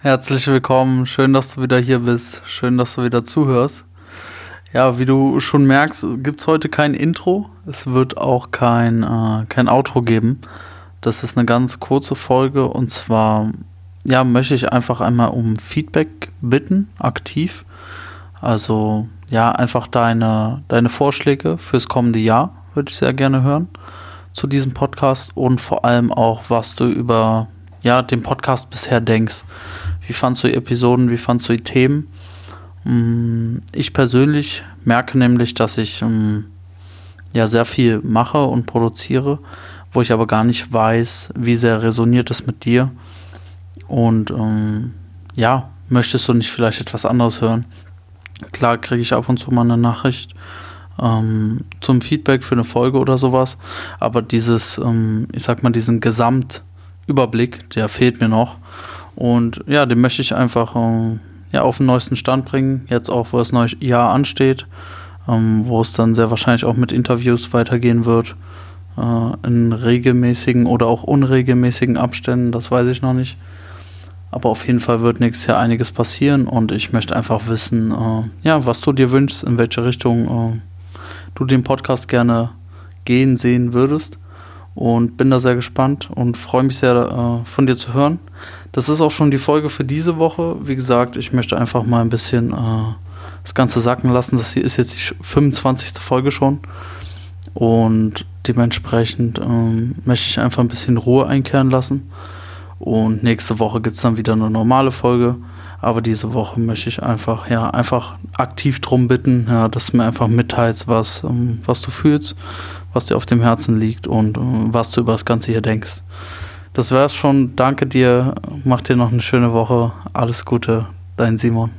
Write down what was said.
Herzlich willkommen, schön, dass du wieder hier bist, schön, dass du wieder zuhörst. Ja, wie du schon merkst, gibt es heute kein Intro, es wird auch kein, äh, kein Outro geben. Das ist eine ganz kurze Folge und zwar ja, möchte ich einfach einmal um Feedback bitten, aktiv. Also ja, einfach deine, deine Vorschläge fürs kommende Jahr würde ich sehr gerne hören zu diesem Podcast und vor allem auch, was du über ja, den Podcast bisher denkst. Wie fandst du die Episoden, wie fandst du die Themen? Mm, ich persönlich merke nämlich, dass ich mm, ja sehr viel mache und produziere, wo ich aber gar nicht weiß, wie sehr resoniert es mit dir. Und ähm, ja, möchtest du nicht vielleicht etwas anderes hören? Klar kriege ich ab und zu mal eine Nachricht ähm, zum Feedback für eine Folge oder sowas, aber dieses, ähm, ich sag mal, diesen Gesamtüberblick, der fehlt mir noch. Und ja, den möchte ich einfach äh, ja, auf den neuesten Stand bringen, jetzt auch, wo das neue Jahr ansteht, ähm, wo es dann sehr wahrscheinlich auch mit Interviews weitergehen wird, äh, in regelmäßigen oder auch unregelmäßigen Abständen, das weiß ich noch nicht. Aber auf jeden Fall wird nächstes Jahr einiges passieren und ich möchte einfach wissen, äh, ja, was du dir wünschst, in welche Richtung äh, du den Podcast gerne gehen sehen würdest. Und bin da sehr gespannt und freue mich sehr äh, von dir zu hören. Das ist auch schon die Folge für diese Woche. Wie gesagt, ich möchte einfach mal ein bisschen äh, das Ganze sacken lassen. Das hier ist jetzt die 25. Folge schon. Und dementsprechend ähm, möchte ich einfach ein bisschen Ruhe einkehren lassen. Und nächste Woche gibt es dann wieder eine normale Folge. Aber diese Woche möchte ich einfach, ja, einfach aktiv drum bitten, ja, dass du mir einfach mitteilst, was, ähm, was du fühlst, was dir auf dem Herzen liegt und äh, was du über das Ganze hier denkst. Das wär's schon. Danke dir. Mach dir noch eine schöne Woche. Alles Gute. Dein Simon.